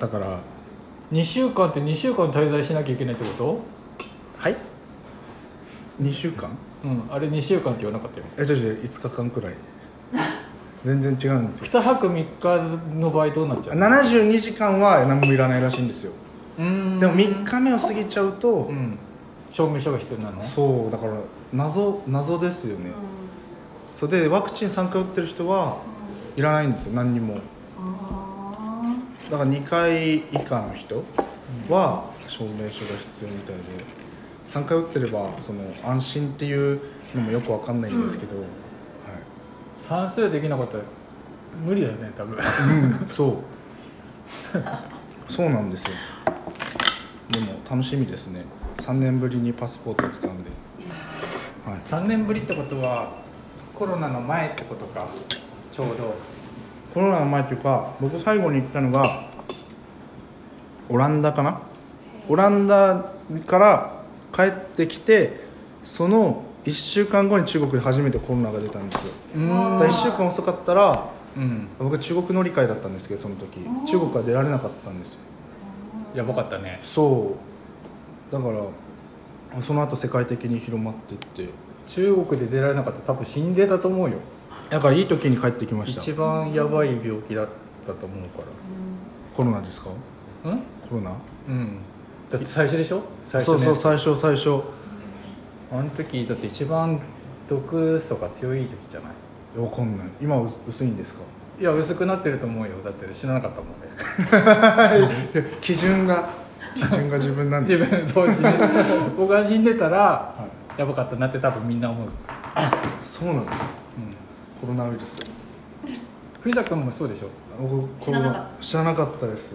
だから。2週間って2週間滞在しなきゃいけないってこはい。2週間？とうんあれ2週間って言わなかったよえじゃじゃ5日間くらい。全然違うんですよ。2泊3日の場合どうなっちゃう72時間は何もいらないらしいんですよ。うーん。でも3日目を過ぎちゃうと、うん。証明書が必要なの？そうだから謎謎ですよね、それでワクチン3回打ってる人はいらないんですよ何にも。あだから2回以下の人は証明書が必要みたいで3回打ってればその安心っていうのもよくわかんないんですけど、算数できなかったら無理だよね多分。はい、うんそう。そうなんですよ。でも楽しみですね。3年ぶりにパスポートを使うんで、はい、3年ぶりってことはコロナの前ってことかちょうどコロナの前っていうか僕最後に行ったのがオランダかな？オランダから帰ってきてその1週間後に中国で初めてコロナが出たんですよ。うだーから1週間遅かったらうん。僕は中国乗り換えだったんですけどその時。中国は出られなかったんですよ。やばかったね。そう。だからその後世界的に広まっていって。中国で出られなかったら多分死んでたと思うよだからいい時に帰ってきました。一番やばい病気だったと思うかコロナですか？らうん？コロナ？うん。だって最初でしょ？最初、ね、そうそう最初最初。あの時だって一番毒素が強い時じゃない？わかんない。今は薄薄いんですか？いや薄くなってると思うよ。だって知らなかったもんね。基準が基準が自分なんです自ね分そう死んで僕が死んでたらはやばかったなって多分みんな思う、うん、い、そうなんだコロナウイルス。藤田君もそうでしょ？僕知らなかった。コロナ知らなかったです。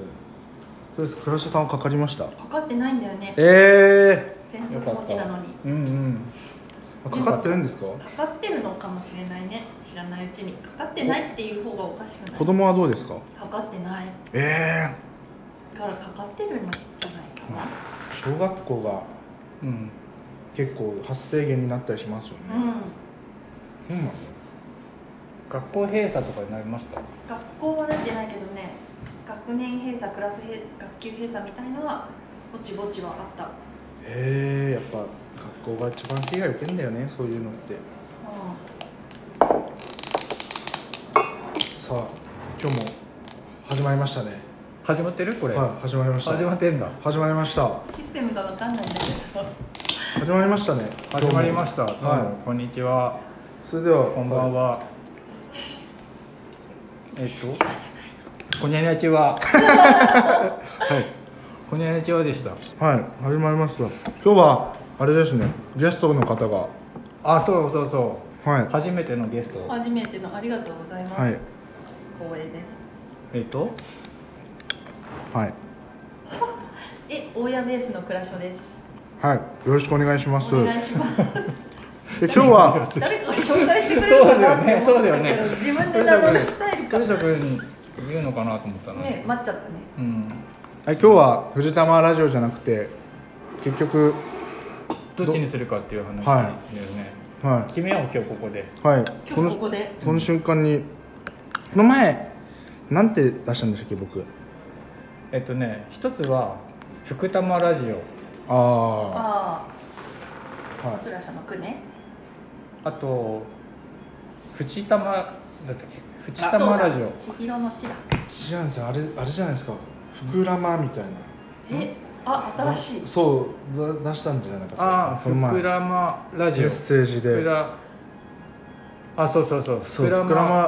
そうです。倉下さんはかかりました？かかってないんだよね。え全数持ちなのに。うんうん。えー、かかってるんですか？かかってるのかもしれないね。知らないうちに。かかってないっていう方がおかしくない？子供はどうですか？かかってない。えだからかかってるんじゃないかな。え小学校がうん。結構発生源になったりしますよね、うん。うん、なの？学校閉鎖とかになりました？学校はなってないけどね学年閉鎖クラス閉学級閉鎖みたいのはぼちぼちはあった。へえやっぱ学校が一番被害受けんだよねそういうのって。さあ今日も始まりましたね。始まってる？これ、はい始まりました。始まってんだ。始まりました。システムがわかんないんだけど。始まりましたね。始まりました。どうもはこんにちは。い。それではこんばんはは、えっとこにゃにゃちは。はい。こにゃにゃちはでした。はい始まりました。今日はあれですね。ゲストの方が。あそうそうそう。はい。初めてのゲスト。初めてのありがとうございます、はい。光栄です。えっと？はい。え大家ベースの倉所です。はい。よろしくお願いします。お願いします。で今日は誰かが紹介してくれるかなって思そうだよね。ったけど自分で名乗るスタイルか藤田君言うのかなと思ったのに、ね待っちゃったね。うん。はい今日は藤玉ラジオじゃなくて結局どっちにするかっていう話はい。だよね、は決めよう今日ここで。いはい。今この日ここで。この瞬間にこの前なんて出したんでしたっけ僕？えっとね一つは福玉ラジオ。あああはい。ね。あと淵玉だったっけ？淵玉ラジオ。千尋の地だ。違うんですよ。あれあれじゃないですか。膨らまみたいな。え？あ新しい。そうだ出したんじゃなかったですああかこの前。膨らまラジオ。メッセージで。膨らあそうそうそう。そう膨らまま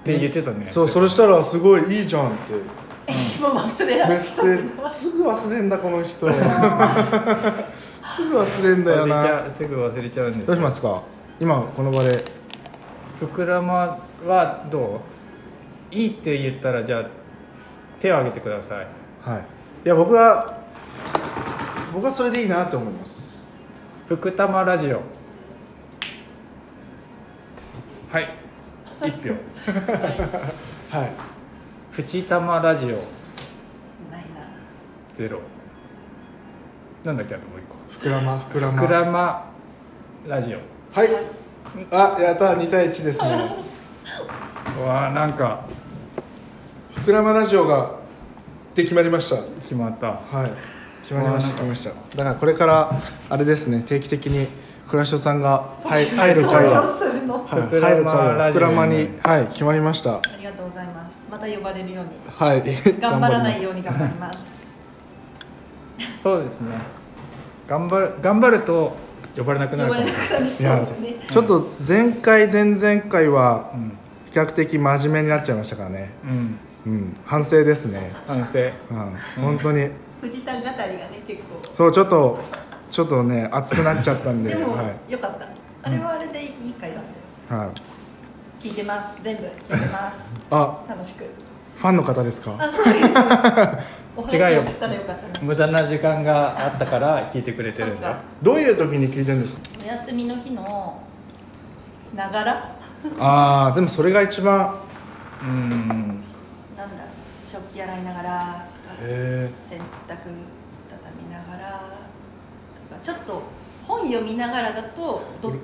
って言ってたね。そうそれしたらすごいいいじゃんって。今忘れられメッセージ。すぐ忘れんだこの人。すぐ忘れんだよ忘れちなすぐ忘れちゃうんですどうしますか？今この場で膨らまはどう？いいって言ったらじゃあ手を挙げてください。はい。いや僕は僕はそれでいいなと思います。福玉ラジオ。はい。一票。はい。淵玉ラジオないな。ゼロ。なんだっけあともう一膨らま膨ら個ま膨らまラジオ。はいあやった2対1ですね。う わあなんか。膨らまラジオがで決まりました。決まった。はい。決まりました決まりました。だからこれからあれですね定期的に倉所さんが入入る会登は、はい、入る会は膨らまに。はい決まりました。ありがとうございます。また呼ばれるように。はい。頑張らない頑ように頑張ります。そうですね。頑張る頑張ると呼ばれなくな呼るかも。ばれなくなるそうですね。ちょっと前回前々回はうん。比較的真面目になっちゃいましたからね。うん。うん。反省ですね。反省。うん。本当に。藤田語りがね結構。そうちょっとちょっとね熱くなっちゃったんで。でも、はよかった。あれはあれでいい回だったよ。い、はい、聞いてます。全部聞いてます。あ楽しく。ファンの方ですか？あそうです 違うよ。無駄な時間があったから聞いてくれてるんだ。どういう時に聞いてるんですか？お休みの日のながら？ああでもそれが一番うん。なんだ食器洗いながらへ洗濯畳みながらとかちょっと本読みながらだとどっち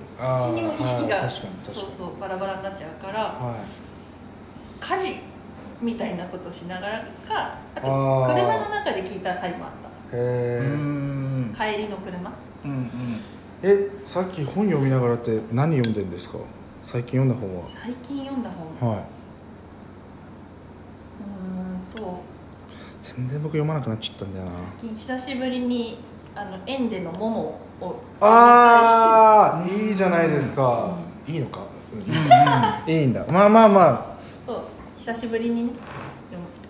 にも意識がそうそうバラバラになっちゃうからは家事みたいなことしながらかあと車の中で聞いた回もあっいへうえん。た帰りの車。うんうん。えさっき本読みながらって何読んでんですか？最近読んだ本は。最近読んだ本。うはい。ーんと。全然僕読まなくなっちゃったんだよな。最近久しぶりにあの園でのモモを。ああいいじゃないですか、いいのか、うん。いいんだ。まあまあまあ久しぶりにね。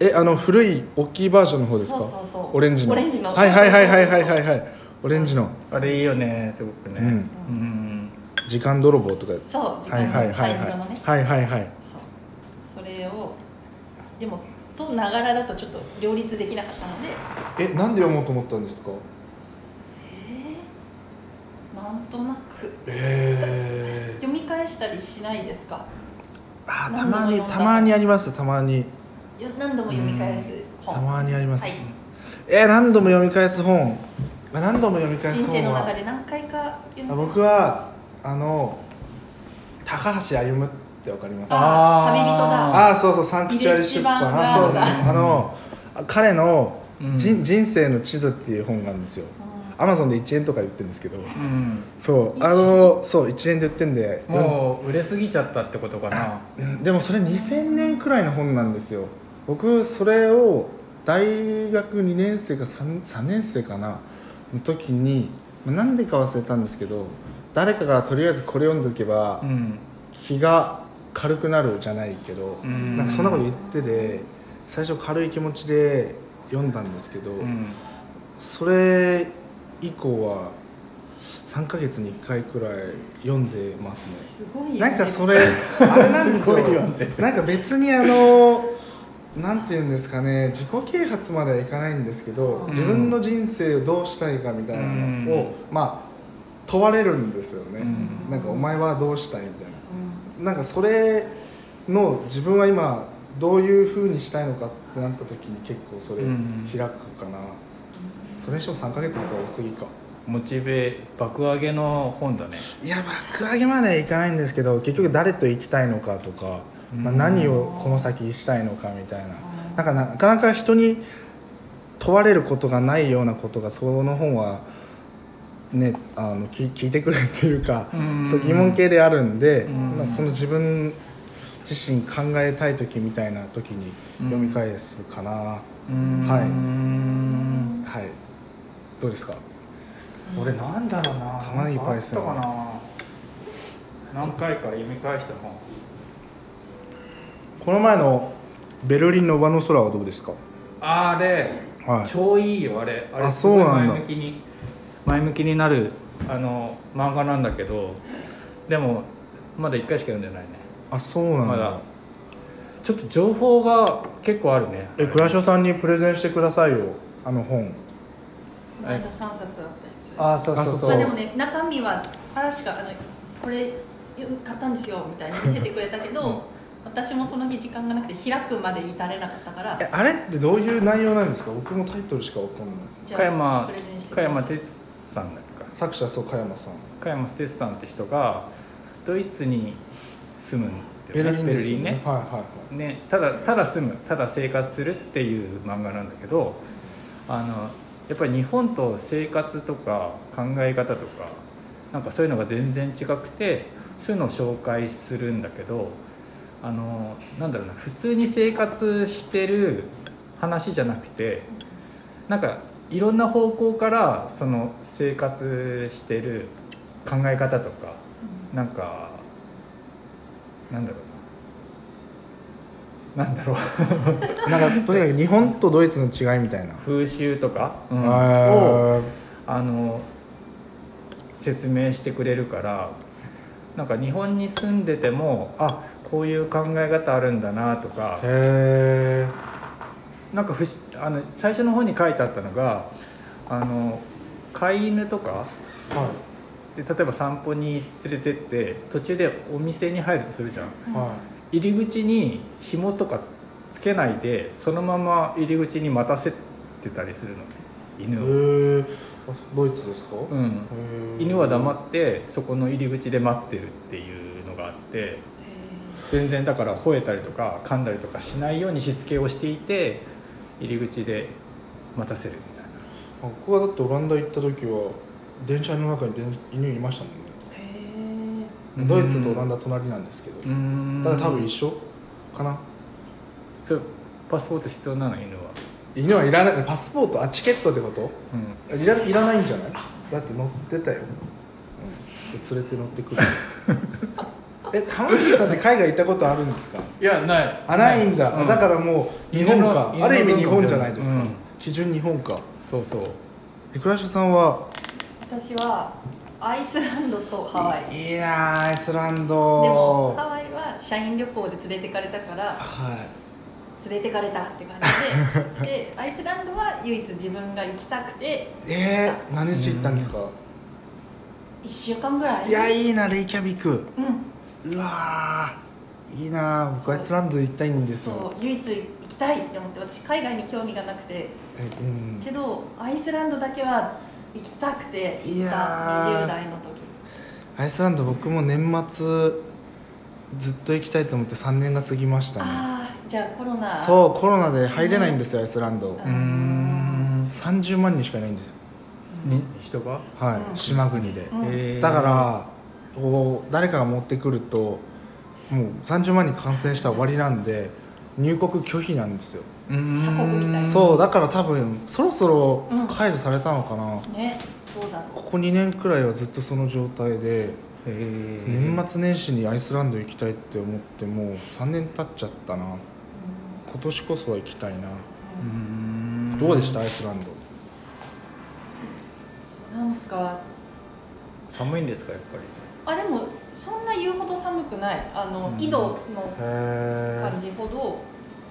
えあの古い大きいバージョンの方ですか？そうそうそう。オレンジの。オレンジの。はいはいはいはいはいはいはい。オレンジの。あれいいよねすごくね。うん。うん。時間泥棒とかそう時はいはい間のはいはい灰色のねはいはいはい。そう。それをでもとながらだとちょっと両立できなかったので。えなんで読もうと思ったんですか？えー、なんとなく。え 読み返したりしないですか？あーたまにたまにありますたまに。よ何度も読み返す本。たまにあります、はい、えー何度も読み返す本。あ何度も読み返す人生の本は中で何回か読みあ僕はあの高橋歩ってわかります？ああ旅人だ。あーそうそうサンクチュアリ出版。あそうですあの彼の、うん。人人生の地図っていう本があるんですよ。うんアマゾンで1円とか言ってるんですけどうん。そうあのそう1円で売ってんでもう売れすぎちゃったってことかな。うん。でもそれ2000年くらいの本なんですよ。僕それを大学2年生か 3, 3年生かな。の時にまあなんでか忘れたんですけど誰かがとりあえずこれ読んでおけばうん。気が軽くなるじゃないけど、うん。なんかそんなこと言ってて最初軽い気持ちで読んだんですけど、うん。それ以降は3ヶ月に1回くらい読んでますね。すごいよね。なんかそれ あれなんですよ。すなんか別にあのなんていうんですかね自己啓発まではいかないんですけど、うん。自分の人生をどうしたいかみたいなのを、うん。まあ問われるんですよね、うん。なんかお前はどうしたいみたいな。うん。なんかそれの自分は今どういうふうにしたいのかってなった時に結構それうん。開くかな、それにしても3ヶ月の方が多すぎか。モチベ爆上げの本だね。いや爆上げまではいかないんですけど結局誰と行きたいのかとか、まあ、うん。何をこの先したいのかみたいな。なんかなかなか人に問われることがないようなことがその本はねあの聞聞いてくれっていうか、うん。そう疑問系であるんで、うん。まあ、その自分自身考えたい時みたいな時に読み返すかな、はうん。はいどうですか？俺なんだろうな。玉ねぎパイセン。かな。何回か読み返した本この前のベルリンの上の空はどうですか？あれはい。超いいよあれ。あれあすごいそうなんだ。前向きに前向きになるあの漫画なんだけどでもまだ1回しか読んでないね。あそうなんだ、まだ。ちょっと情報が結構あるね。え倉所さんにプレゼンしてくださいよあの本。この間3冊あったやつ。あそうそうそう。あまあでもね中身は話しかあのこれ買ったんですよみたいに見せてくれたけど、うん。私もその日時間がなくて開くまで至れなかったから。えあれってどういう内容なんですか？僕もタイトルしかわかんない。加山加山哲さんだっけ？か作者そう加山さん。加山哲さんって人がドイツに住むベルリンね。はいはいはい。ね、ただただ住むただ生活するっていう漫画なんだけどあのやっぱり日本と生活とか考え方とかなんかそういうのが全然違くてそういうのを紹介するんだけどあのなんだろうな普通に生活してる話じゃなくてなんかいろんな方向からその生活してる考え方とかなんかなんだろうななんだろう。なんかとにかく日本とドイツの違いみたいな、風習とか、うん。をああの説明してくれるからなんか日本に住んでてもあこういう考え方あるんだなとかー。へなんかふしあの最初の方に書いてあったのがあの飼い犬とかえはで例えば散歩に連れてって途中でお店に入るとするじゃん。い。は入り口に紐とかつけないでそのまま入り口に待たせてたりするの。い犬を、ドイツですか、うん、犬は黙ってそこの入り口で待ってるっていうのがあって全然だから吠えたりとか噛んだりとかしないようにしつけをしていて入り口で待たせるみたいな。僕はだってオランダ行った時は電車の中に電犬いましたもんねドイツとオランダ隣なんですけど、うーんだから多分一緒かな。それパスポート必要なの犬は？犬はいらない。パスポートあチケットってこと？うん。いらいらないんじゃない？だって乗ってたよ、うん、連れて乗ってくる。え玉木さんって海外行ったことあるんですか？いやない。あないんだ、うん。だからもう日本か。ある意味日本じゃない。ですか、うん。基準日本か。そうそう。え倉下さんは？私はアイスランドとハワイ。いいなあアイスランでドもハワイは社員旅行で連れてかれたからはい。連れてかれたって感じで。でアイスランドは唯一自分が行きたくて。えー、何日行ったんですか、1週間ぐらい。いやいいなレイキャビク。うん。うわーいいな僕アイスランド行きたいんですそよう唯一行きたいって思って私海外に興味がなくて。えうん。けどアイスランドだけは行きたくてい行ったやー20代の時。アイスランド僕も年末ずっと行きたいと思って3年が過ぎましたね。ああじゃあコロナ。そうコロナで入れないんですよアイスランド。うん。30万人しかいないんです。よに人が？はい、うん。島国で、だからこう誰かが持ってくるともう30万人感染したら終わりなんで入国拒否なんですよ、鎖国みたいな。そうだから多分そろそろうん。解除されたのかな、ねそうだ。ここ2年くらいはずっとその状態で年末年始にアイスランド行きたいって思ってもう3年経っちゃったな。う今年こそは行きたいな、んうーん。どうでした？アイスランド。なんか。寒いんですか？やっぱり。あでもそんな言うほど寒くない。あの、うん。井戸の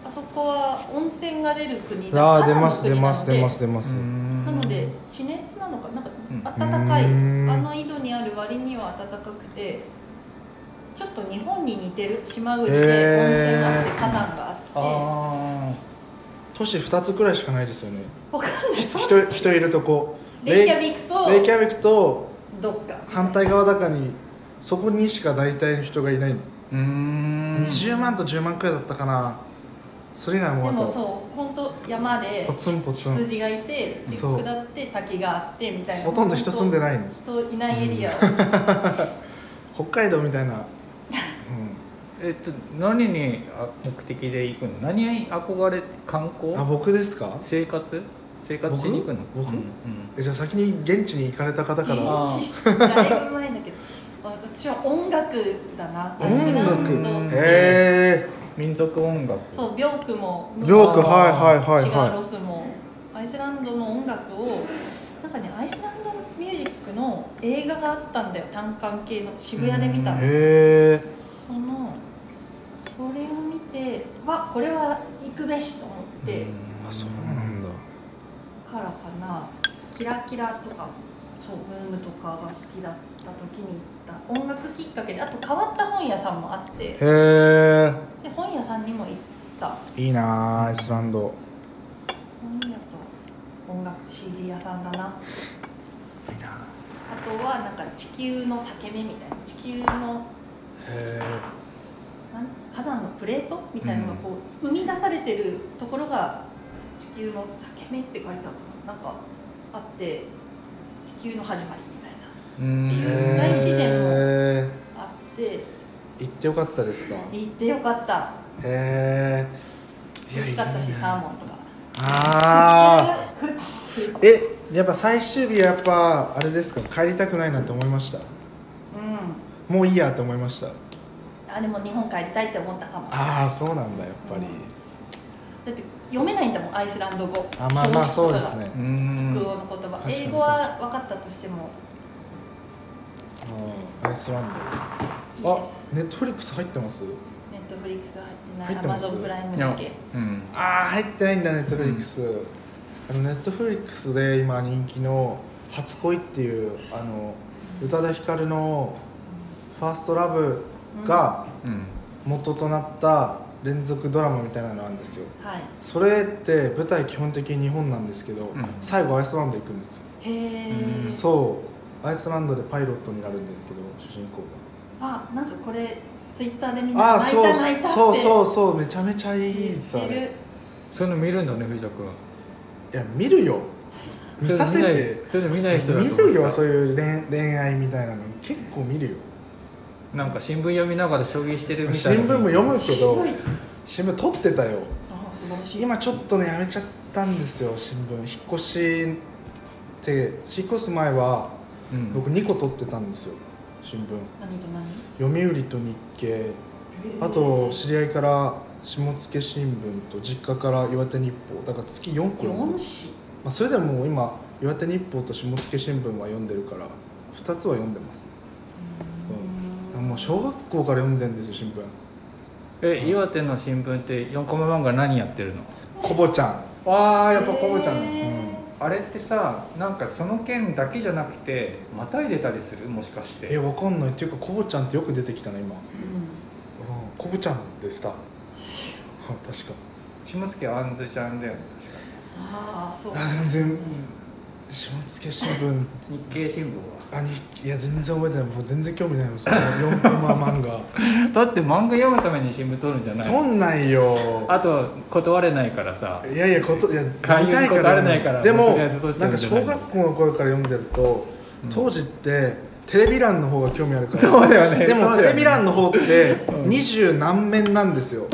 あそこは温泉が出る国えああ出ます出ます出ます出ます。ななので地熱なのかなんかうん暖かい、うん。あの井戸にある割には暖かくてちょっと日本に似てる島国で温泉があって火山があって、あ都市2つくらいしかないですよね。わかんない。ひ人人いるとこ。レイキャビクとレイキャビクとどっか。反対側だかにそこにしか大体の人がいない。んです、ーうーん。20万と10万くらいだったかなそれ以外もでもあとそう本当山でポツンポツン。羊がいて下って滝があってみたいな。ほとんど人住んでいないの。人いないエリア。を、北海道みたいな、うえっと何にあ目的で行くの？何に憧れ観光？ん、あ僕ですか？生活？生活しに行くの？僕？僕？うんうん。えじゃあ先に現地に行かれた方から。あだいぶ前だけど私は音楽だな音楽。アイスランドうんへ民族音楽。そうビョークもえよくはいはいはいシガロはスもアイスランドの音楽をなんかねアイスランドミュージックの映画があったんだよ。単管系の渋谷で見たへえそのそれを見てわこれは行くべしと思って、あそうなんだ。からかな。キラキラとかそうブームとかが好きだった時に行った音楽きっかけであと変わった本屋さんもあって。へえ屋さんにも行った。いいなあアイスランド。本屋と音楽 CD 屋さんだな。いいなあ。とはなんか地球の裂け目みたいな。地球のへ火山のプレートみたいなのがこう、生み出されてるところが地球の裂け目って書いてあったなんかあって地球の始まりみたいな。大自然へあって。ー行ってよかったですか？行ってよかったへえ美味しかったしサーモンとか。ああえやっぱ最終日はやっぱあれですか？帰りたくないなって思いました？うん。もういいやって思いました？あでも日本帰りたいって思ったかも。だああそうなんだやっぱり。って読めないんだもんアイスランド語。あまあまあそうですね。うん。北欧の言葉英語は分かったとしても。うん。アイスランド。あネットフリックス入ってます？ネットフリックス入入ってますアマゾンプライムいやだけ。うん。ああ入ってないんだネットフリックス、あのネットフリックスで今人気の「初恋」っていうあの宇多田ヒカルの「ファーストラブがうん。元となった連続ドラマみたいなのなんですよ。はい。それって舞台基本的に日本なんですけど、ん。最後アイスランド行くんですよ、へえうん。そう。アイスランドでパイロットになるんですけど主人公あなんかこれツイッターでみんがああな泣いそうた泣いたって。そうそうそうめちゃめちゃいい言ですあれってる？そういうの見るんだね藤田君。いや見るよ。見させて。そういうの見ないそういうの見ない人だと見思ってた。るよそういう恋恋愛みたいなの結構見るよ。なんか新聞読みながら将棋してるみたい新な聞も読むけど新聞撮ってたよ。あ素晴らしい。今ちょっとねやめちゃったんですよ新聞。引っ越しって引っ越す前はうん。僕2個撮ってたんですよ新聞。何と何？読売と日経。あと知り合いから下野新聞と実家から岩手日報。だから月4個読んで4紙？まあ、それでも今岩手日報と下野新聞は読んでるから2つは読んでますうん。もう小学校から読んでんですよ新聞。え岩手の新聞って4コマ漫画何やってるの？コボちゃん。ああやっぱコボちゃん。のへあれってさなんかその件だけじゃなくてまたいでたりする？もしかして。えわかんない。っていうかコボちゃんってよく出てきたな今、ーうん。コボちゃんでした。確か。下野あんずちゃんだよねああそう。あ全然。下野新聞。日経新聞は？いや全然覚えてないもう全然興味ないのその4コマ漫画だって漫画読むために新聞取るんじゃない撮んないよあと断れないからさいやいやこといや勧誘に断れないからでもなんんじゃない小学校の頃から読んでると、うん当時ってテレビ欄の方が興味あるからそうだよねでもねレビ欄の方ってうん二十何面なんですよ、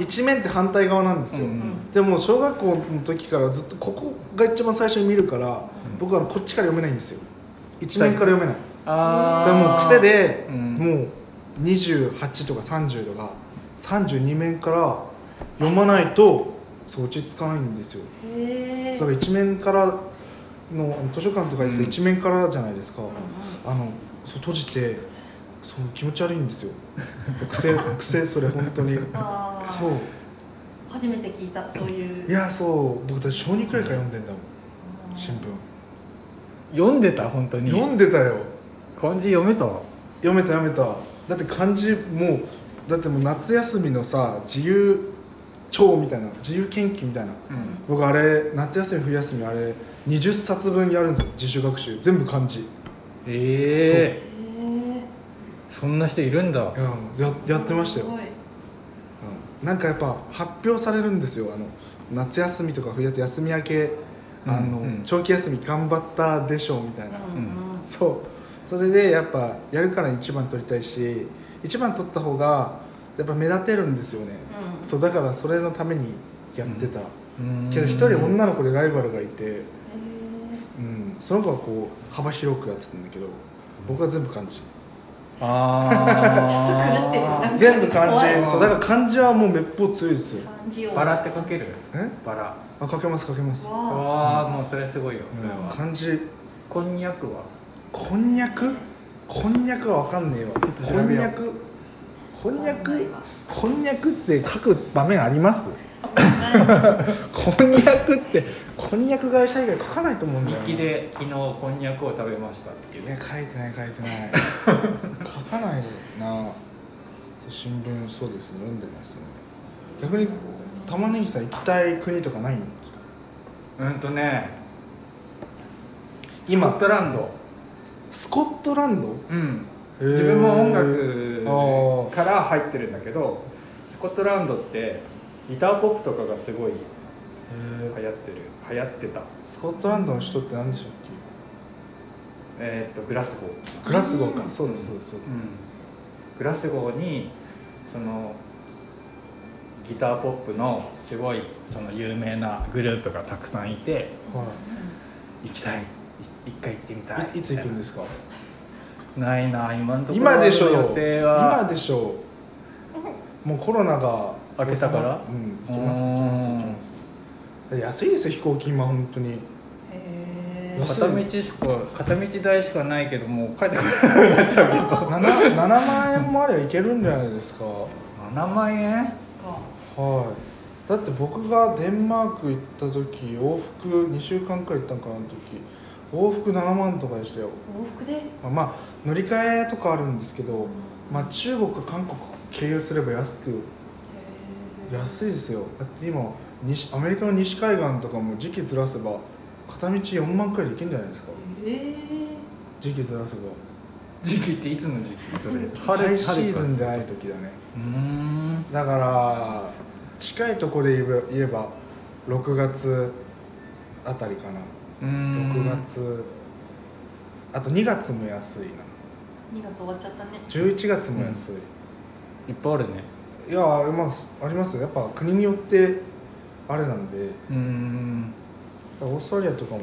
一面って反対側なんですよ、うんでも小学校の時からずっとここが一番最初に見るから、ん僕はこっちから読めないんですよ一面から読めない。あでもう癖で、うん。もう28とか30とか32面から読まないとそう落ち着かないんですよ。だから一面からの図書館とか行くと一面からじゃないですか、あのそう閉じてそう気持ち悪いんですよ。癖 癖それ本当に。そう。初めて聞いたそういう。いやそう。僕だって小2くらいから読んでんだもん。新聞読んでた本当に。読んでたよ。漢字読めた？読めた読めた。だって漢字もうだってもう夏休みのさ自由帳みたいな自由研究みたいな。うん。僕あれ夏休み冬休みあれ20冊分やるんですよ自主学習。全部漢字。いええへそんな人いるんだ。やややってましたよ。うん。なんかやっぱ発表されるんですよ。あの夏休みとか冬休み明けあの、うん。うん長期休み頑張ったでしょうみたいな、うん。うん。そう。それでやっぱやるから一番取りたいし一番取った方がやっぱ目立てるんですよね、うん。そうだからそれのためにやってた、うん。けど一人女の子でライバルがいて、うん、その子はこう幅広くやってたんだけど僕は全部漢字あちょっと狂ってる。なんか全部漢怖い。字そうだから漢字はもうめっぽう強いですよ。漢字をバラって書ける？え？バラあ書けます書けます、わわあもうそれすごいよそれうんは。漢字こんにゃくは？こんにゃく？こんにゃくは分かんねえわ。こんにゃくこんにゃく？こんにゃくって書く場面あります？あ こんにゃくってこんにゃく会社以外書かないと思うんだよな。日記で昨日こんにゃくを食べましたっていう。いや書いてない書いてない。書かないな。新聞そうですね読んでますね。逆に玉ねぎさん行きたい国とかないんですか？うんとね今。スコットランド。スコットランド？うん。へー。自分も音あ楽から入ってるんだけどスコットランドってギターポップとかがすごいへ流行ってる流行ってた。スコットランドの人って何でしたっえーっとグラスゴー。けグラスゴーか、うん。そうですそうですそうです。グラスゴーにそのギターポップのすごいその有名なグループがたくさんいては行きたい。い一回行ってみたい。い、いいつ行くんですか？ないな今のところ今でしょ予定は。今でしょもうコロナが明けたから？うん行きます行きます行きます。安いですよ飛行機今本当に。片道しか片道代しかないけどもう帰ってこなくなっちゃうけど。7, 7万円もあればいけるんじゃないですか。7万円？かはい。だって僕がデンマーク行った時往復2週間くらい行ったんかなあの時。往復7万とかでしたよ。往復で？まあまあ乗り換えとかあるんですけど、まあ、中国韓国経由すれば安くへ安いですよ。だって今西アメリカの西海岸とかも時期ずらせば片道4万くらいで行けるんじゃないですか。えへえ時期ずらせば。時期っていつの時期？それ。ハイシーズンじゃない時だね。うーん。だから近いとこで言えば言えば6月あたりかな。うーん。6月。あと2月も安いな。2月終わっちゃったね。11月も安い、いっぱいあるね。いやあります。ありますよ。やっぱ国によってあれなんで。うーん。オーストラリアとかも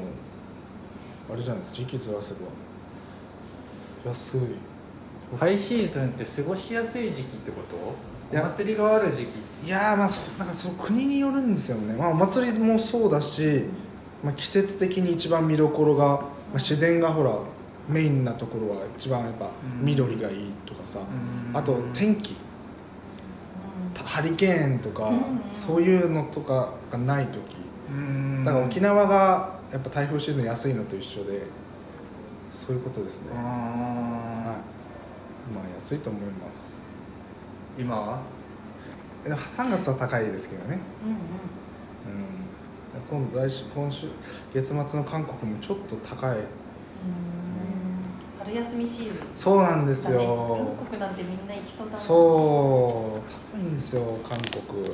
あれじゃない？時期ずらせば。安い。ハイシーズンって過ごしやすい時期ってこと？祭りがある時期。いやーまあそうなんかその国によるんですよね、まあ、お祭りもそうだし、まあ、季節的に一番見どころが、まあ、自然がほらメインなところは一番やっぱうん。緑がいいとかさ、うん。あと天気。うハリケーンとか、うん。そういうのとかがない時。だから沖縄がやっぱ台風シーズン安いのと一緒でそういうことですね、はい、あまあ安いと思います。ー今は？え3月は高いですけどね。んうん。うん。今来週今週月末の韓国もちょっと高い。うん。春休みシーズン。そうなんですよ。韓国なんてみんな行きそうだな。そう。高いんですよ韓国。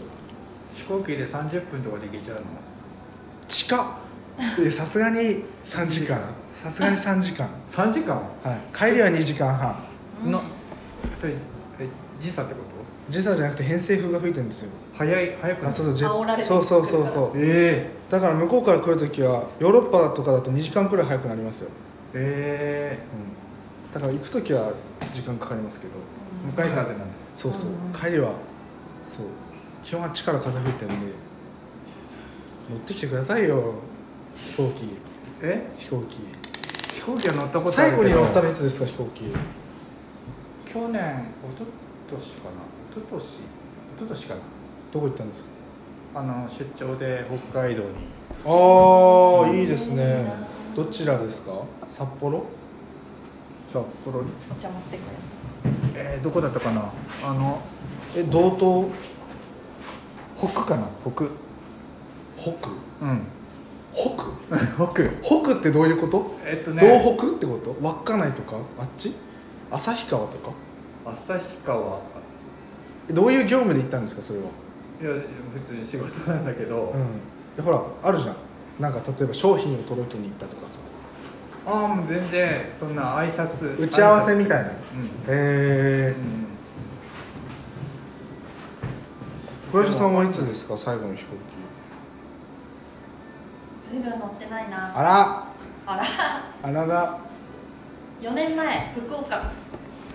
飛行機で30分とかで行けちゃうの？近っ。さすがに3時間。さすがに3時間。3時間？はい。帰りは2時間半。うん。なそれえ時差ってこと？時差じゃなくて偏西風が吹いてるんですよ。早い早くそうそうジェ煽られてそうそうそうそう。えだから向こうから来るときはヨーロッパとかだと2時間くらい早くなりますよ、ー、え。うん、だから行くときは時間かかりますけど。ー、向かい風なんだそうそう、うん。帰りはそう。基本あっちから風吹いてるんで。乗ってきてくださいよ。飛行機。え？飛行機。飛行機は乗ったことある最後に乗ったらのいつですか飛行機。去年一昨年かな。一昨年一昨年かな。どこ行ったんですか？あの出張で北海道に。ああいいですね。どちらですか？札幌？札幌に。じゃあ持ってこえー、どこだったかな？あのえ道東？北かな？北。北？うん。北？北。北ってどういうこと、えっとね。道北ってこと？稚内とか？あっち？旭川とか？旭川。えどういう業務で行ったんですかそれは？いや別に仕事なんだけど、うん。でほらあるじゃん。なんか例えば商品を届けに行ったとかさ。ああもう全然そんな挨拶。打ち合わせみたいな。へうん、えうん。倉石さんはいつですか最後の飛行機？ずいぶん乗ってないな。あら。あら。あらら。4年前福岡。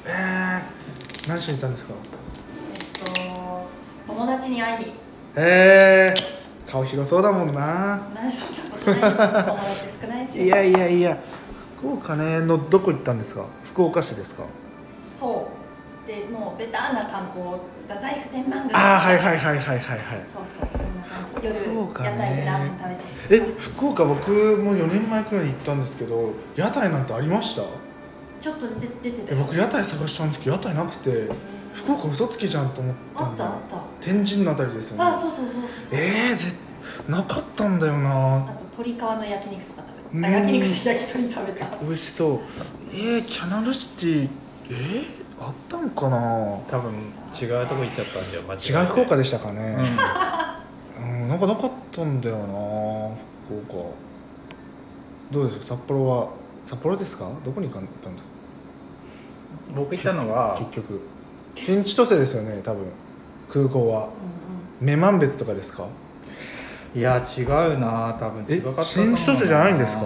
えー、何しに行ったんですか？えっと友達に会いに。へえ顔広そうだもんな。何しんなことないですよ。友達少ないですよ。いやいやいや。福岡ねのどこ行ったんですか？福岡市ですか？そう。でもうベターな観光太宰府天満宮。ああはいはいはいはいはいはい。そうそう。そんな感じ夜福岡ね屋台でラーメン食べて。え福岡僕も4年前くらいに行ったんですけど屋台なんてありました？ちょっと出てた。僕屋台探したんですけど屋台なくて福岡嘘つきじゃんと思ったあんだったあった。天神のあたりですよね。あそうそうそうそうえー、ぜなかったんだよあなと鶏皮の焼肉とか食べうん。たあ焼肉じゃ焼き鳥食べた。美味しそう。えー、キャナルシティえー、あったんかな？多分違うとこ行っちゃったんだよ間違違う福岡でしたかうね、ん。うん、なんかなかったんだよな福岡。どうですか？札幌は札幌ですか？どこに行かれたんですか？僕行ったのは結局新千歳ですよね多分。空港は。うん女満別とかですか？いや違うな多分。違えかった新千歳じゃないんですか？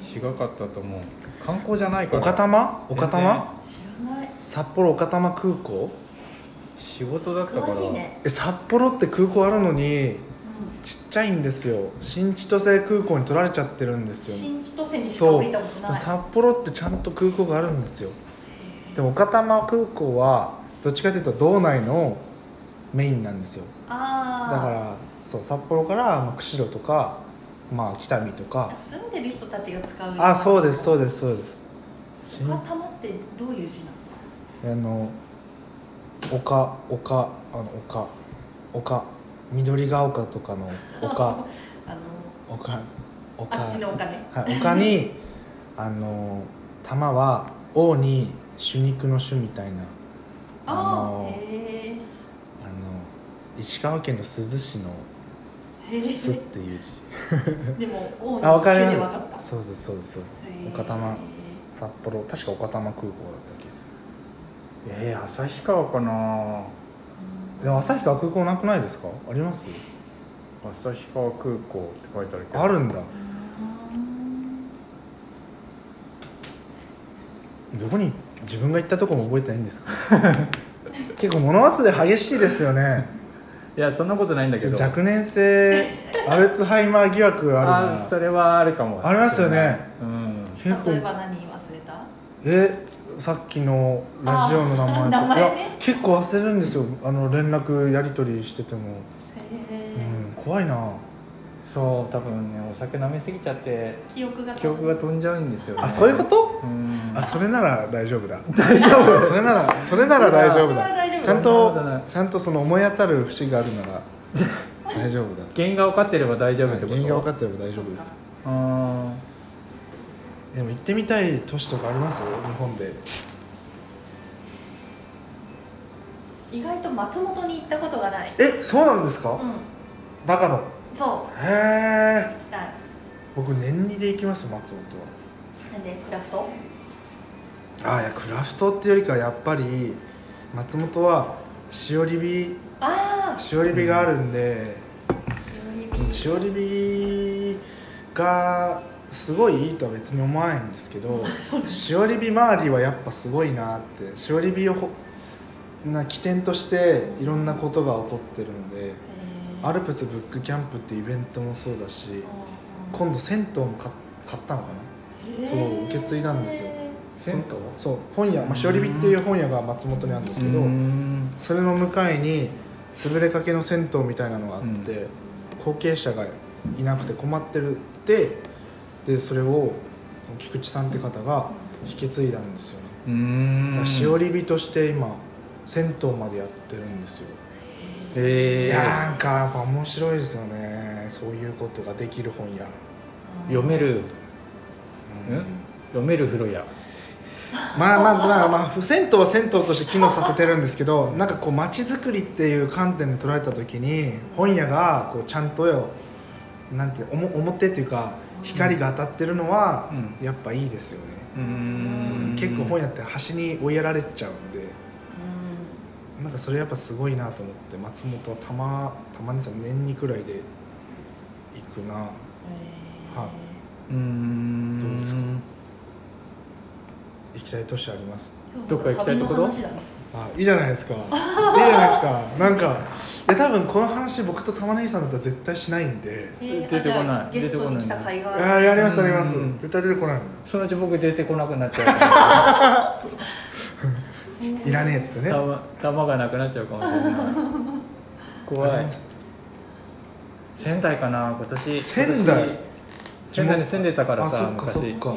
違かったと思う。観光じゃないから。岡多摩岡多摩知らない。札幌岡多摩空港？仕事だったから。詳しいね、え札幌って空港あるのにうちっちゃいんですよ。新千歳空港に取られちゃってるんですん、よ。新千歳にしか降りたことない。札幌ってちゃんと空港があるんですよ。でも岡多摩空港はどっちかというと道内のメインなんですよ。だからそう札幌からまあ釧路とかまあ北見とか。住んでる人たちが使うあそうですそうでですそうです。新岡多摩ってどういう字なの？あの丘丘あの丘。丘。緑が丘とかの丘。あの丘。丘。あっちの丘ね。はい、丘にあの玉は王に手肉の種みたいなああのあへえあの石川県の珠洲市の「へす」っえていう字。でも王あわかり種ます。で分かった。そうですそうですそうです。岡多摩札幌確か岡多摩空港だった気がすえー、旭川かな。るでも旭川空港なくないですか？あります？旭川空港って書いてあるけど。あるんだどこに自分が行ったとこも覚えてないんですか結構物忘れ激しいですよね。いやそんなことないんだけど。若年性アルツハイマー疑惑あるな。あそれはあるかも。ありますよね。うん。結構。例えば何忘れた？えさっきのラジオの名前とあー名前ね。いや結構忘れるんですよ。あの連絡やり取りしてても、へうえん、怖いなそう多分ねお酒飲みすぎちゃって記憶が。記憶が飛んじゃうんですよね。あそういうこと？うん。あそれなら大丈夫だ。大丈夫。それならそれなら大丈夫だ。ちゃんとちゃんとその思い当たる節があるなら 大丈夫だ。原因が分かってれば大丈夫ってこと？原因が分かってれば大丈夫です。よあでも行ってみたい都市とかあります？日本で。意外と松本に行ったことがない。えそうなんですか、うん。長野そへえう。行きたい僕年2で行きます松本は。なんでクラフト？あいやクラフトっていうよりかはやっぱり松本はしおり火ああしおり火があるんで、指しおり火がすごいいいとは別に思わないんですけど しおり火周りはやっぱすごいなってしおり火をほな起点としていろんなことが起こってるのでアルプスブックキャンプっていうイベントもそうだし今度銭湯も買買ったのかな？そう受け継いだんですよ。銭湯？そう。本屋、まあ、しおり火っていう本屋が松本にあるんですけど、うん。それの向かいに潰れかけの銭湯みたいなのがあって、後継者がいなくて困ってるってでそれを菊池さんって方が引き継いだんですよね、うだんからしおり火として今銭湯までやってるんですよ、えいやーなんかやっぱ面白いですよね。そういうことができる本屋、読める？うん。ん？読める風呂屋？まあまあまあまあ銭湯は銭湯として機能させてるんですけどなんかこう街づくりっていう観点で捉えた時に本屋がこうちゃんとよなんておも表っていうか光が当たってるのはうん。やっぱいいですよね、うん。結構本屋って端に追いやられちゃうんで。うなんかそれやっぱすごいなと思って松本はたまたまにさ年にくらいで行くな。んはうん。どうですか？行きたい都市あります？どっか行きたいところ？あいいじゃないですか。いいじゃないですか。なんかいや多分この話僕と玉ねぎさんだったら絶対しないんで。えー出てこない。ゲストに来た甲斐いがややりますやります。うん。絶対出てこないのそのうち僕出てこなくなっちゃう。か いらねえっつってね。ら玉玉がなくなっちゃうかもしれない。怖い。仙台かな今年。仙台。仙台に住んでたからさ昔。か。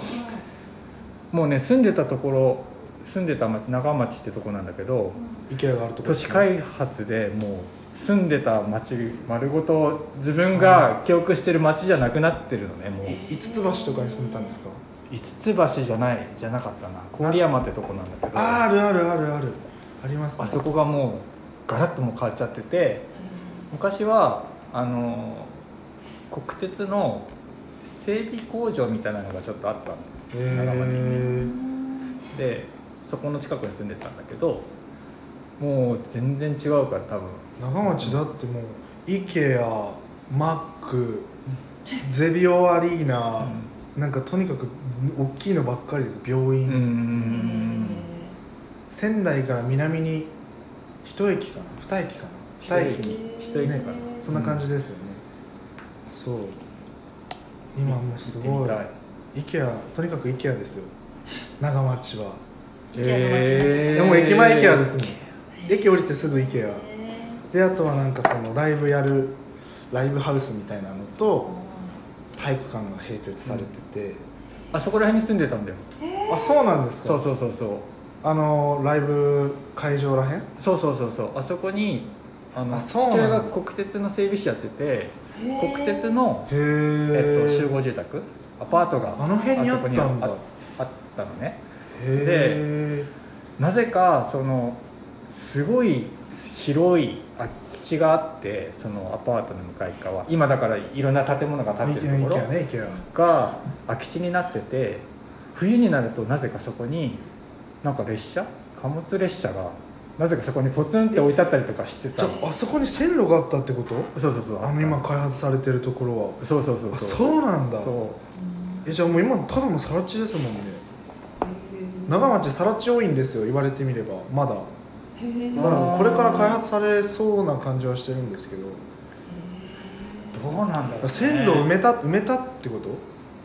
もうね住んでたところ住んでた町長町ってとこなんだけど IKEA があるとこ。都市開発でもう住んでた町丸ごと自分が記憶してる町じゃなくなってるのねもう。い五つ橋とかに住んでたんですか？五つ橋じゃないじゃなかったな。郡山ってとこなんだけど。ああるあるあるある。ありますね。あそこがもうガラッともう変わっちゃってて昔はあの国鉄の整備工場みたいなのがちょっとあったの。へ長町にえでそこの近くに住んでたんだけどもう全然違うから多分。長町だってもう IKEA マックゼビオアリーナ、なんかとにかく大きいのばっかりです病院、うんうん仙台から南に一駅かな二駅かな二駅。にね一駅か。なそんな感じですよね、そう。今もうすごい。IKEA とにかく IKEA ですよ。長町は。でも駅前 IKEA ですもん。駅降りてすぐ IKEA へであとはなんかそのライブやるライブハウスみたいなのーと体育館が併設されてて、あそこら辺に住んでたんだよ。あそうなんですか。そうそうそうそう。あのライブ会場らへん？そうそうそうそう。あそこにあのあそうなんだ。父親が国鉄の整備士やってて国鉄の、へえっと、集え合住宅アパートがあの辺にあったんだ。あそこにああったのね。へなぜかそのすごい広い地があってそのアパートの向かい側今だからいろんな建物がえ建ってるところが空き地になってて冬になるとなぜかそこになんか列車貨物列車がなぜかそこにポツンって置いてあったりとかしてじたゃああそこに線路があったってこと？そうそうそう。あの今開発されてるところは。そうそうそうあそう。そうなんだ。そえじゃあもう今ただの更地ですもんね。長町更地多いんですよ言われてみれば。まだだからこれから開発されそうな感じはしてるんですけど。うどうなんだろう、ね、線路埋めた埋めたってこと？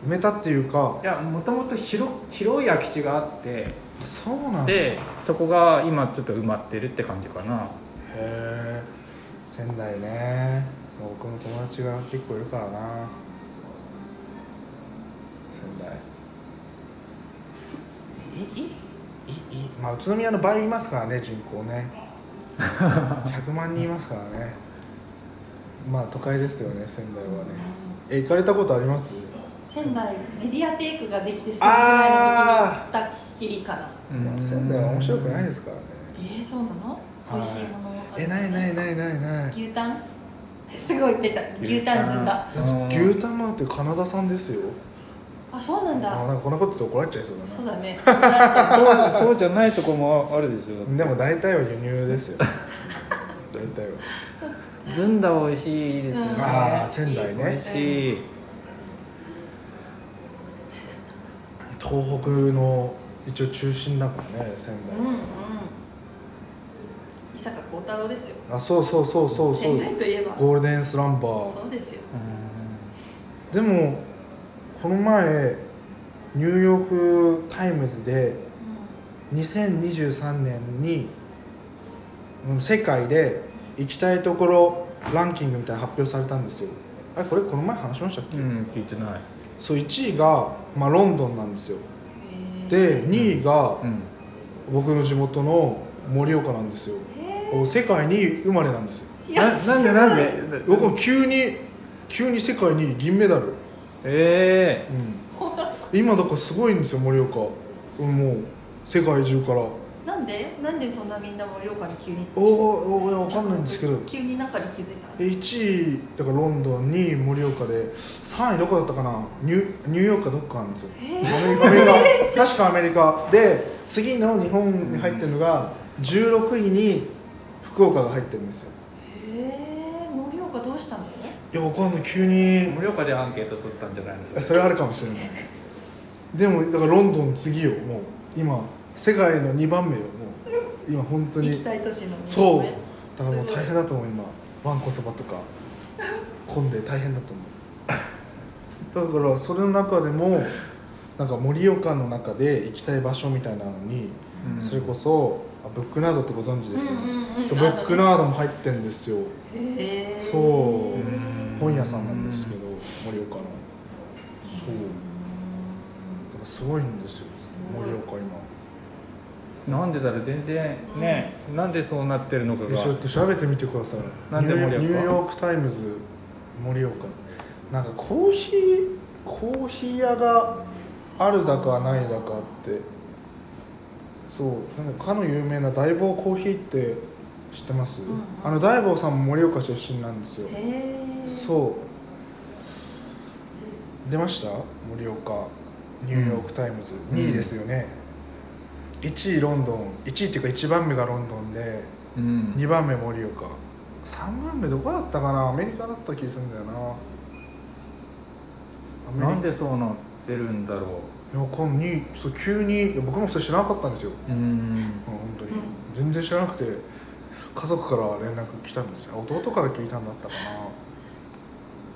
埋めたっていうか。いやもともと広広い空き地があって。そうなんでそこが今ちょっと埋まってるって感じかな。え仙台ね。僕の友達が結構いるからな。仙台。いいいいいいまあ宇都宮の倍いますからね人口ね。100万人いますからね。まあ都会ですよね仙台はね。え行かれたことあります？仙台メディアテイクができてすぐぐらいの時に行ったきりからまあ仙台は面白くないですからね。えー、そうなの？美味しいものえないないないないない。牛タン？すごいベタ牛タンずんだ。うん牛タンマンってカナダ産ですよあそうなんだ。あなんかこんなこと言って怒られちゃいそうだな。そうだね。そう そうじゃないとこもあるでしょ。でも大体は輸入ですよ。大体は。ずんだ美味しいですよね、うんあー仙台ね。美味しい。東北の一応中心だからね仙うんうん。台、伊坂幸太郎ですよ。あそうそうそうそうそう。仙台といえば。ゴールデンスランバー。そうですよ。でもこの前ニューヨーク・タイムズで2023年にうん世界で行きたいところランキングみたいなの発表されたんですよ。あれこれこの前話しましたっけ、うん、うん、聞いてない。そう1位が、まあ、ロンドンなんですよ。うんで2位がうん。僕の地元の盛岡なんですよ。へ世界に生まれなんですよ。なやなんでなんで？僕は急に急に世界に銀メダル、えうん、今だからすごいんですよ盛岡。うんもう世界中から。なんで？なんでそんなみんな盛岡に急に？おーおーわかんないんですけど。急に中に気づいたの？1位だからロンドン2位盛岡で3位どこだったかな？ニュニューヨークかどっかなんですよ。へアメリカアメリカ。確かアメリカで次の日本に入ってるのが16位に福岡が入ってるんですよ。え盛岡どうしたの？いやわかんない急に盛岡でアンケート取ったんじゃないですかそれはあるかもしれない。でもだからロンドン次よ。もう今世界の2番目よ。もう今本当に。行きたい都市のそうねだからもう。大変だと思う今わんこそばとか混んで大変だと思う。だからそれの中でもなんか盛岡の中で行きたい場所みたいなのに、うん。それこそあブックナードってご存知ですよね、うんうんうんそうブックナードも入ってんですよ。へー。そう。うん本屋さんなんですけど盛岡の。そう。だからすごいんですよ盛岡今。なんでだろう全然ね、なんでそうなってるのかが。ちょっと調べてみてください。なんで盛岡？ニューニューヨーク・タイムズ盛岡。なんかコーヒーコーヒー屋があるだかないだかって。そう。なんかかの有名な大坊コーヒーって知ってます、うんうん。あの大坊さんも盛岡出身なんですよ。そう。出ました？盛岡ニューヨーク・タイムズ、うん。2位ですよね、1位ロンドン。1位っていうか1番目がロンドンでうん。2番目盛岡。3番目どこだったかな？アメリカだった気するんだよな。なんでそうなってるんだろいやわかんにそう急にいや僕もそれ知らなかったんですよ、ううん。うん、本当に、うん。全然知らなくて家族から連絡来たんですよ。弟から聞いたんだったか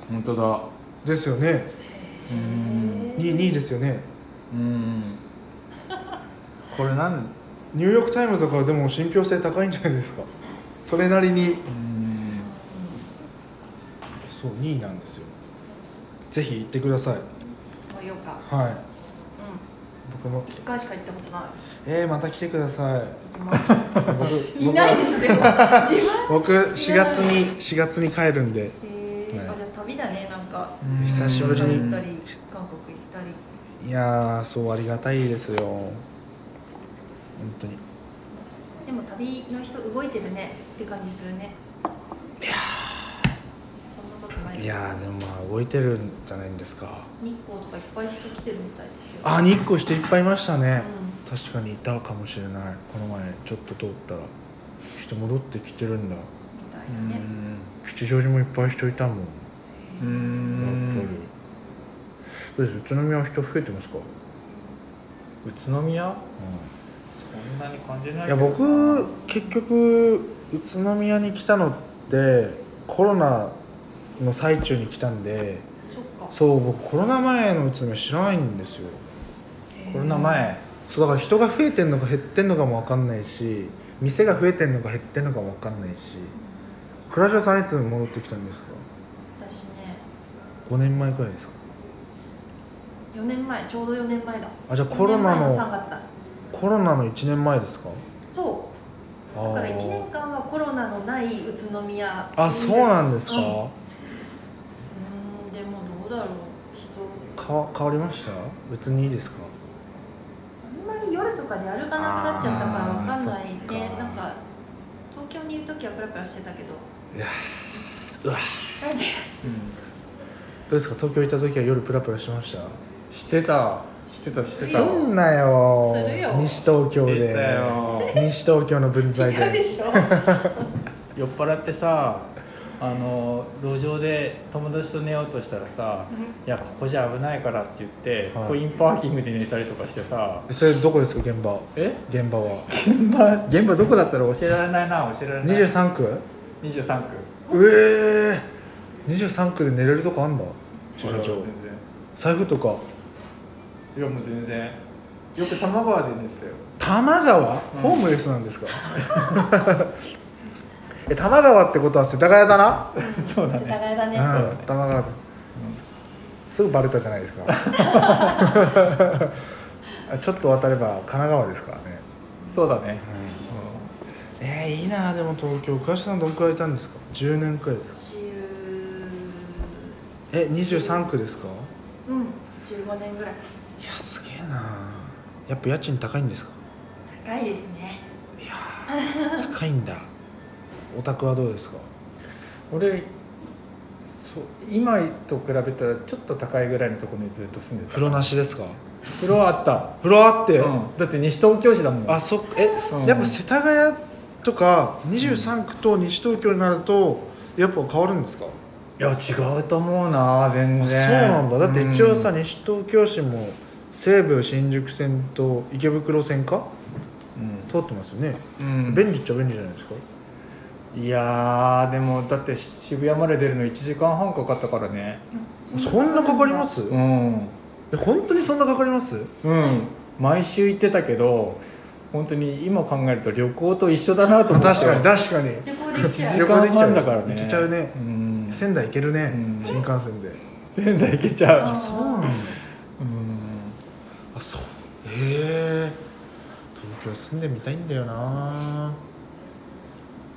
本当だ。なですよね。うん。2位2位ですよね。うん。これなん？ニューヨーク・タイムズだからでも信憑性高いんじゃないですか。それなりに。うん。そう2位なんですよ。ぜひ行ってください。はい。うん。僕も。一回しか行ったことない。えー、また来てください。行きます僕いないでしょでも。僕4月に4月に帰るんで。へえはい。あじゃあ旅だねなんか。うん。久しぶりに。韓国行ったり。いやーそうありがたいですよ。本当に。でも旅の人動いてるね。って感じするね。いやいでもまあ動いてるんじゃないんですか。日光とかいっぱい人来てるみたいですよ。あ日光人いっぱいいましたね、う確かにいたかもしれない。この前ちょっと通ったら。人戻ってきてるんだ。んみたういなね。ん。吉祥寺もいっぱい人いたもん。やっうぱんり。どうです？宇都宮は人増えてますか、宇都宮？うそんなに感じないん、いや僕結局宇都宮に来たのってコロナの最中に来たんでそっか。そう僕コロナ前の宇都宮知らないんですよ。コロナ前？そうだから人が増えてんのか減ってんのかも分かんないし店が増えてんのか減ってんのかも分かんないし倉島さんいつ戻ってきたんですか？私ね。5年前くらいですか？4年前ちょうど4年前だ。あじゃあコロナ4年前の3月だ。コロナの1年前ですか？そう。だだから1年間はコロナのない宇都宮。あそうなんですか、うん。うーんでもどうだろう人。かわ変わりました？別にいいですか？夜とかで歩かなくなっちゃったからわかんないあーそっねか。なんか東京にいる時はプラプラしてたけど。いやうわ。うん。どうですか？東京行った時は夜プラプラしました？してた。してたしてすたんなよ。するよ。西東京で。よ。西東京の分際で。違うでしょ。酔っ払ってさあの路上で友達と寝ようとしたらさ「いやここじゃ危ないから」って言って、はい。コインパーキングで寝たりとかしてさそれどこですか現場？え？現場は？現場？現場どこだったら教えられないな教えられない。23区？23区。うえー、23区で寝れるとこあんだ。駐車場。あ全然。財布とか？いやもう全然。よく多摩川で寝てたよ。多摩川、うん。ホームレスなんですか？え多摩川ってことは世田谷だな、そうだ世田ね谷だね、うん。多摩川。だすぐバレたじゃないですか。あちょっと渡れば神奈川ですからね、そうだね、えー、いいな。でも東京倉下さんどんくらいいたんですか？10年くらいですか？え23区ですか？10うん。15年ぐらい。いやすげえな。やっぱ家賃高いんですか？高いですね。いやー高いんだお宅はどうですか？俺そう今と比べたらちょっと高いぐらいのところにずっと住んでた。風呂なしですか？風呂あった。風呂あって、うん、だって西東京市だもん。あそっえ、う。んやっぱ世田谷とか23区と西東京になるとやっぱ変わるんですか、いや違うと思うな全あ然そうなんだ。だって一応さ、うん西東京市も西武新宿線と池袋線か？通ってますよね、うん。便利っちゃ便利じゃないですか？いやーでもだって渋谷まで出るの1時間半かかったからね。そんなかかります、うん。え本当にそんなかかります？うん。毎週行ってたけど本当に今考えると旅行と一緒だなと思って。確かに確かに。旅行できちゃ旅う。行できちゃう時間半だからね。行けちゃうね。うん。仙台行けるね、うん。新幹線で。仙台行けちゃう。あそうなんだ。うん。あそう。へえ東京住んでみたいんだよな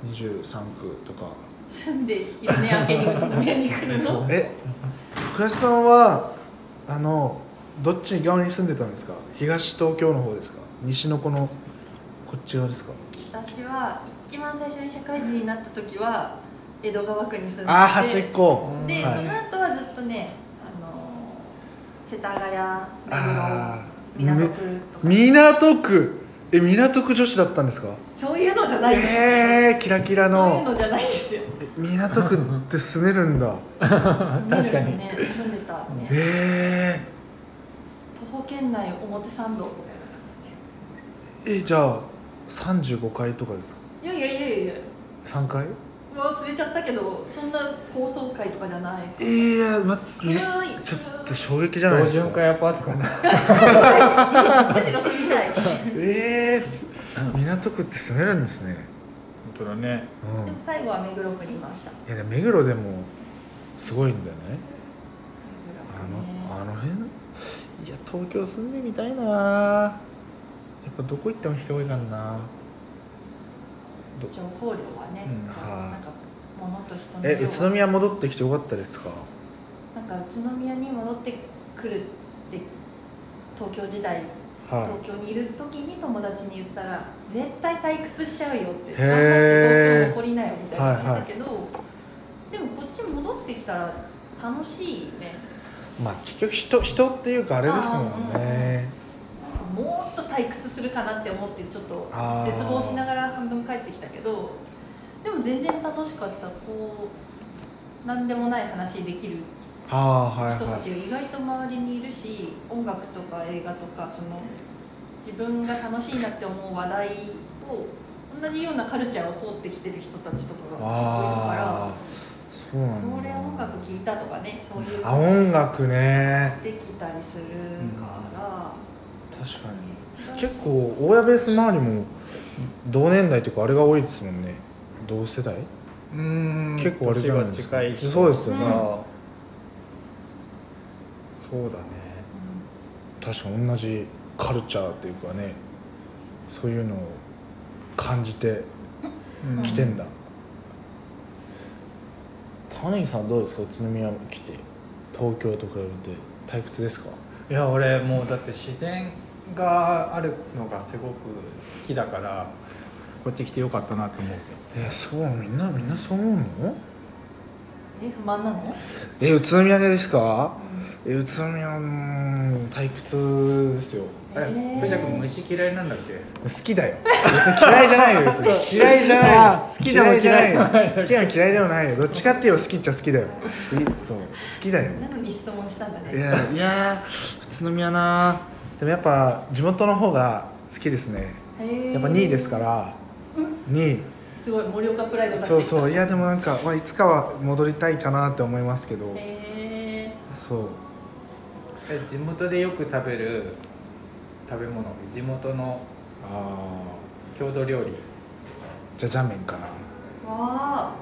23区とか。住んで昼寝明けに宇都宮に来るの？え倉石さんはあのどっち側に住んでたんですか？東東京の方ですか？西のこのこっち側ですか？私は一番最初に社会人になった時は江戸川区に住んでて。ああ端っこ。で、はい。その後はずっとねあの世田谷あ目黒港区とか。港区え港区女子だったんですか？そういうのじゃないです。えー、キラキラそういうののじゃないですよ。え港区って住めるんだ。確かに。住んでるのね。住んでたね。え徒歩圏内表参道みー、えじゃあ35階とかですか？たいないやいやいやいや。3階忘れちゃったけどそんな高層階とかじゃない。えー、いや待って古い。ちょっと衝撃じゃないですか。標準化アパートかな。むしろ住みたい。えーす、港区って住めるんですね。本当だね。うん。でも最後は目黒区にいました。いやでも目黒でもすごいんだよね。あのあの辺？いや東京住んでみたいな。やっぱどこ行っても人多いからなど情報量はね、うんなんか物と人のえ宇都宮戻ってきてよかったですか？なんか宇都宮に戻ってくるって東京時代は東京にいる時に友達に言ったら絶対退屈しちゃうよって頑張東京残りなよみたいなはいはい。言ったけど、でもこっち戻ってきたら楽しいね。いまあ結局人人っていうかあれですもんね。なん退屈するかなって思ってちょっと絶望しながら半分帰ってきたけどでも全然楽しかったこう何でもない話できる人たちはい。が意外と周りにいるし音楽とか映画とかその自分が楽しいなって思う話題を同じようなカルチャーを通ってきてる人たちとかがああそういるなんだ。からこれ音楽聴いたとかねそういうあ音楽ね。できたりするから、確かに結構大家ベース周りも同年代というかあれが多いですもんね。同世代？うん。結構あれじゃないですか。そうですよね。がそうだね。確かに同じカルチャーっていうかねそういうのを感じてうんきてん。だ、玉ねぎさんどうですか？宇都宮来て。東京と比べて。退屈ですか？いや俺もうだって自然があるのがすごく好きだからこっち来てよかったなと思う。えそうみんなみんなそう思うの？え不満なの、え宇都宮ですか？え宇都宮うーん退屈ですよ。えー。藤田君虫嫌いなんだっけ？好きだよ。別に嫌いじゃないよ。別に。嫌いじゃないよ。あ好きでも嫌いじゃない。よ嫌いでもない好きは嫌いでもないよ。どっちかって言えば好きっちゃ好きだよ。いそう。好きだよ。なのに質問したんだね。いやいや宇都宮なでもやっぱ地元の方が好きですね。やっぱ2位ですから。2位。すごい盛岡プライドそうそう。いやでもなんか、まあ、いつかは戻りたいかなって思いますけど。えそう。え地元でよく食べる食べ物地元のあ郷土料理。ーじゃじゃ麺かな。ー、わあ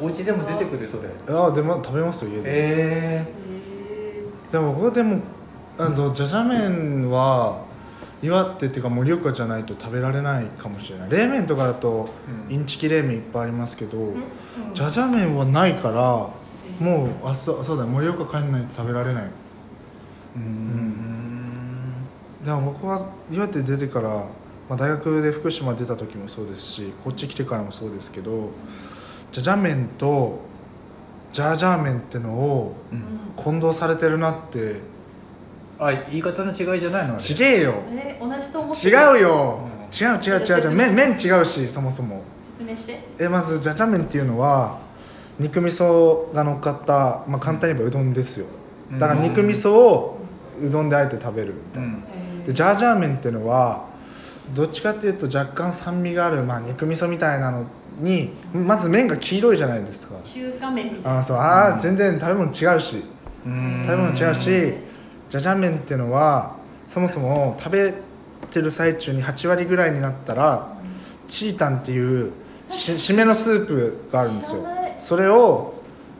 お家でも出てくるそれ。あーでも食べますよ家で、でも僕でもあのじゃじゃ麺は岩手っていうか盛岡じゃないと食べられないかもしれない。冷麺とかだとうん。インチキ冷麺いっぱいありますけど、じゃじゃ麺はないからもうあそうそうだ盛岡帰んないと食べられない。うん。でも僕は岩手出てから、まあ、大学で福島出た時もそうですしこっち来てからもそうですけどじゃじゃ麺とジャージャー麺ってのを混同されてるなってあ言い方の違いじゃないの？えよ。え同じと思って違るうよ。うん。違う違う違う。違う麺麺違うしそもそも。説明して。えまずじゃじゃ麺っていうのは肉味噌が乗っかった、まあ、簡単に言えばうどんですよ。だから肉味噌をうどんであえて食べるみたいな、うん。でジャージャー麺っていうのはどっちかっていうと若干酸味がある、まあ、肉味噌みたいなのにまず麺が黄色いじゃないですか。中華麺みたいな。あそう。あうんー全然食べ物違うし。うん。食べ物違うしじゃじゃ麺っていうのはそもそも食べてる最中に8割ぐらいになったらチータンっていうし締めのスープがあるんですよ。それを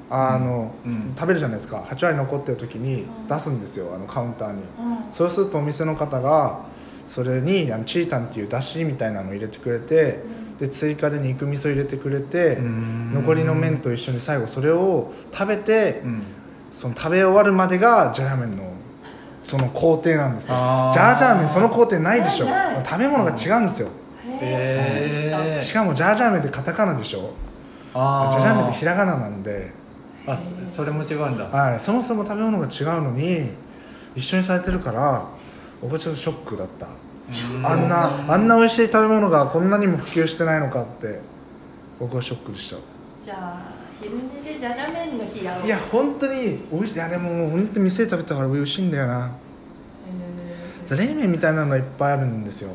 あの、うん。食べるじゃないですか。8割残ってる時に出すんですよあのカウンターに。うん。そうするとお店の方がそれにあのチータンっていうだしみたいなのを入れてくれてで追加で肉味噌入れてくれて残りの麺と一緒に最後それを食べてうん。その食べ終わるまでがジャー麺のその工程なんですよ。ジャージャー麺その工程ないでしょ。ないない食べ物が違うんですよ。へー。しかもジャージャー麺ってカタカナでしょ。あジャージャー麺ってひらがななんで、あそそれも違うんだ。はい、そもそも食べ物が違うのに一緒にされてるから僕はちょっとショックだった。うん。あんなあんな美味しい食べ物がこんなにも普及してないのかって僕はショックでした。じゃあ昼寝でじゃじゃ麺の日やろう。いや本当に美味しい。いやでも本当に店で食べたから美味しいんだよな。冷麺みたいなのがいっぱいあるんですよ。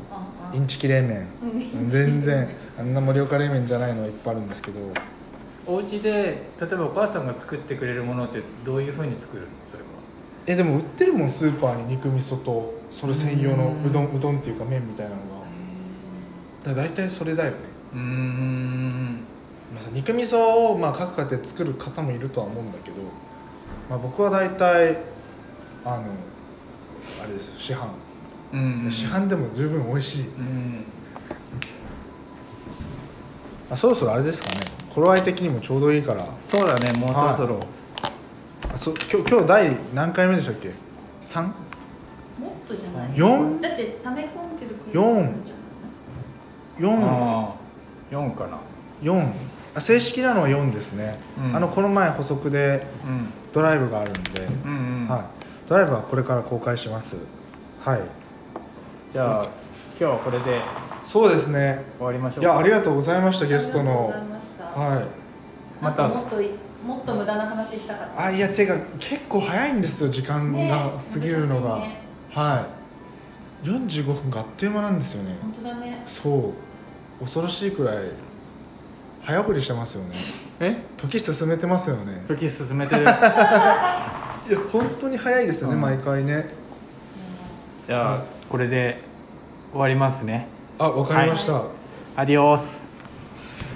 インチキ冷麺。うん。全然あんな盛岡冷麺じゃないのがいっぱいあるんですけど。お家で例えばお母さんが作ってくれるものってどういうふうに作るの？それは。えでも売ってるもんスーパーに肉味噌とそれ専用のうん。うどんうどんっていうか麺みたいなのが。だ大体それだよね、うーんまあ、さ肉味噌をまあ各家庭作る方もいるとは思うんだけど、まあ、僕は大体あのあれです市販、うん市販でも十分美味しい。うん。あそろそろあれですかね。頃合い的にもちょうどいいから。そうだねもうそろそろ、あそ今日今日第何回目でしたっけ？3? もっとじゃない？四？だって溜め込んでる四。4ああ4かな。4あ正式なのは4ですね、うん。あのこの前補足でうん。ドライブがあるんで、うんうん、はい、ドライブはこれから公開します。はい。じゃあ今日はこれでそうですね。終わりましょか。いうやありがとうございましたゲストの。ありがとうございました。はい。また。もっといもっと無駄な話したかった。あいやてか結構早いんですよ時間ねが過ぎるのが、難しい。ねはい45分があっという間なんですよね。本当だね。そう。恐ろしいくらい早送りしてますよね。え？時進めてますよね。時進めてる。いや本当に早いですよね、うん。毎回ね。じゃあこれで終わりますね。あわかりました、アディオス